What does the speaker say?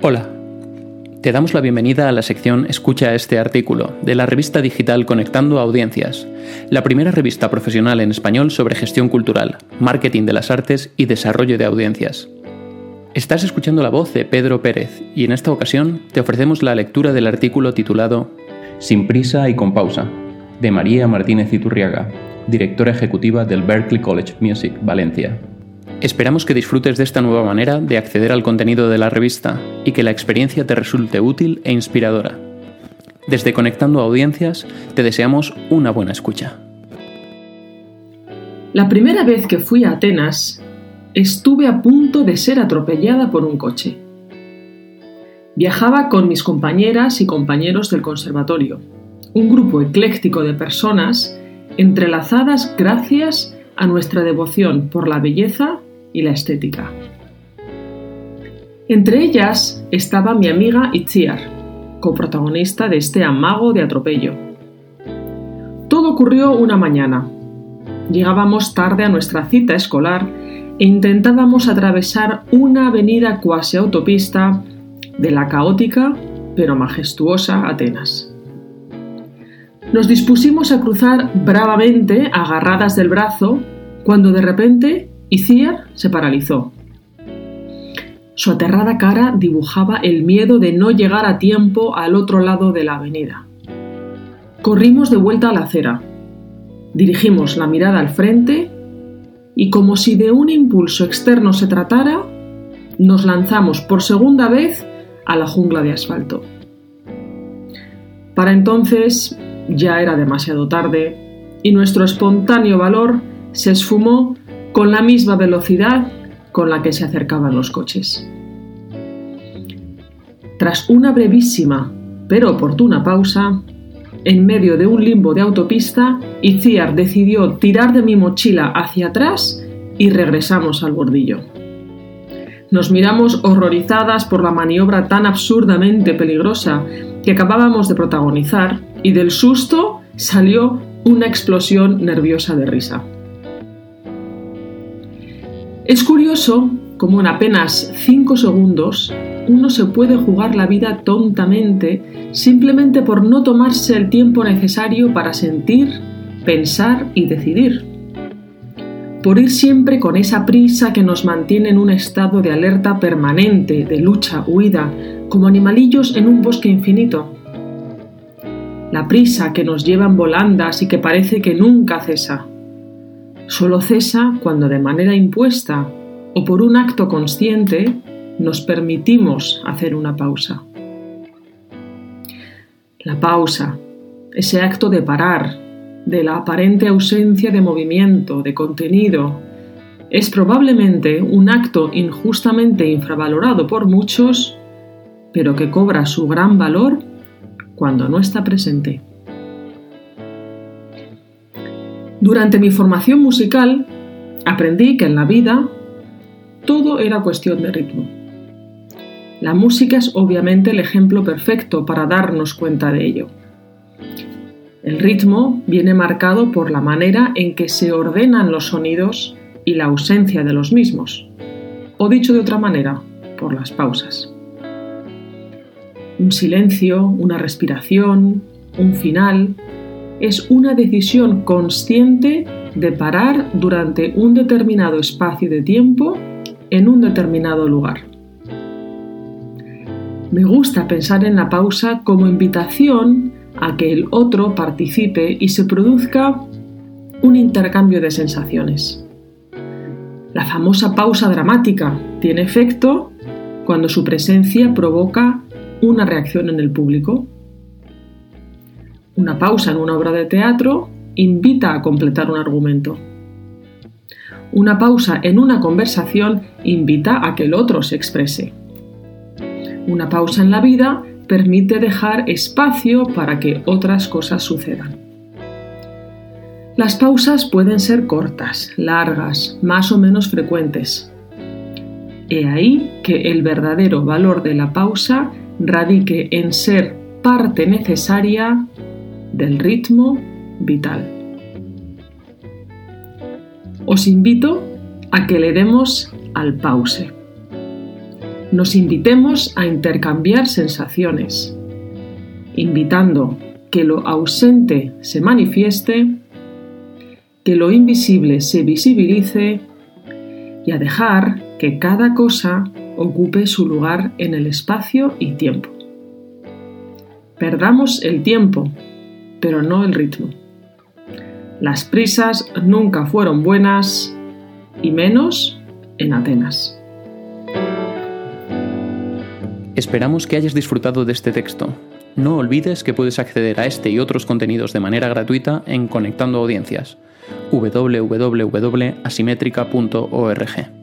Hola, te damos la bienvenida a la sección Escucha este artículo de la revista digital Conectando Audiencias, la primera revista profesional en español sobre gestión cultural, marketing de las artes y desarrollo de audiencias. Estás escuchando la voz de Pedro Pérez y en esta ocasión te ofrecemos la lectura del artículo titulado Sin prisa y con pausa, de María Martínez Iturriaga, directora ejecutiva del Berklee College Music, Valencia. Esperamos que disfrutes de esta nueva manera de acceder al contenido de la revista y que la experiencia te resulte útil e inspiradora. Desde Conectando Audiencias te deseamos una buena escucha. La primera vez que fui a Atenas, estuve a punto de ser atropellada por un coche. Viajaba con mis compañeras y compañeros del conservatorio, un grupo ecléctico de personas entrelazadas gracias a nuestra devoción por la belleza y la estética. Entre ellas estaba mi amiga Itziar, coprotagonista de este amago de atropello. Todo ocurrió una mañana. Llegábamos tarde a nuestra cita escolar e intentábamos atravesar una avenida cuasi autopista de la caótica pero majestuosa Atenas. Nos dispusimos a cruzar bravamente, agarradas del brazo, cuando de repente y se paralizó. Su aterrada cara dibujaba el miedo de no llegar a tiempo al otro lado de la avenida. Corrimos de vuelta a la acera. Dirigimos la mirada al frente y como si de un impulso externo se tratara, nos lanzamos por segunda vez a la jungla de asfalto. Para entonces ya era demasiado tarde y nuestro espontáneo valor se esfumó con la misma velocidad con la que se acercaban los coches. Tras una brevísima pero oportuna pausa, en medio de un limbo de autopista, Itziar decidió tirar de mi mochila hacia atrás y regresamos al bordillo. Nos miramos horrorizadas por la maniobra tan absurdamente peligrosa que acabábamos de protagonizar y del susto salió una explosión nerviosa de risa. Es curioso cómo en apenas 5 segundos uno se puede jugar la vida tontamente simplemente por no tomarse el tiempo necesario para sentir, pensar y decidir. Por ir siempre con esa prisa que nos mantiene en un estado de alerta permanente, de lucha, huida, como animalillos en un bosque infinito. La prisa que nos lleva en volandas y que parece que nunca cesa Solo cesa cuando de manera impuesta o por un acto consciente nos permitimos hacer una pausa. La pausa, ese acto de parar, de la aparente ausencia de movimiento, de contenido, es probablemente un acto injustamente infravalorado por muchos, pero que cobra su gran valor cuando no está presente. Durante mi formación musical aprendí que en la vida todo era cuestión de ritmo. La música es obviamente el ejemplo perfecto para darnos cuenta de ello. El ritmo viene marcado por la manera en que se ordenan los sonidos y la ausencia de los mismos, o dicho de otra manera, por las pausas. Un silencio, una respiración, un final, es una decisión consciente de parar durante un determinado espacio de tiempo en un determinado lugar. Me gusta pensar en la pausa como invitación a que el otro participe y se produzca un intercambio de sensaciones. La famosa pausa dramática tiene efecto cuando su presencia provoca una reacción en el público. Una pausa en una obra de teatro invita a completar un argumento. Una pausa en una conversación invita a que el otro se exprese. Una pausa en la vida permite dejar espacio para que otras cosas sucedan. Las pausas pueden ser cortas, largas, más o menos frecuentes. He ahí que el verdadero valor de la pausa radique en ser parte necesaria del ritmo vital. Os invito a que le demos al pause. nos invitemos a intercambiar sensaciones, invitando que lo ausente se manifieste, que lo invisible se visibilice y a dejar que cada cosa ocupe su lugar en el espacio y tiempo. Perdamos el tiempo, pero no el ritmo. Las prisas nunca fueron buenas, y menos en Atenas. Esperamos que hayas disfrutado de este texto. No olvides que puedes acceder a este y otros contenidos de manera gratuita en Conectando Audiencias www.asimétrica.org.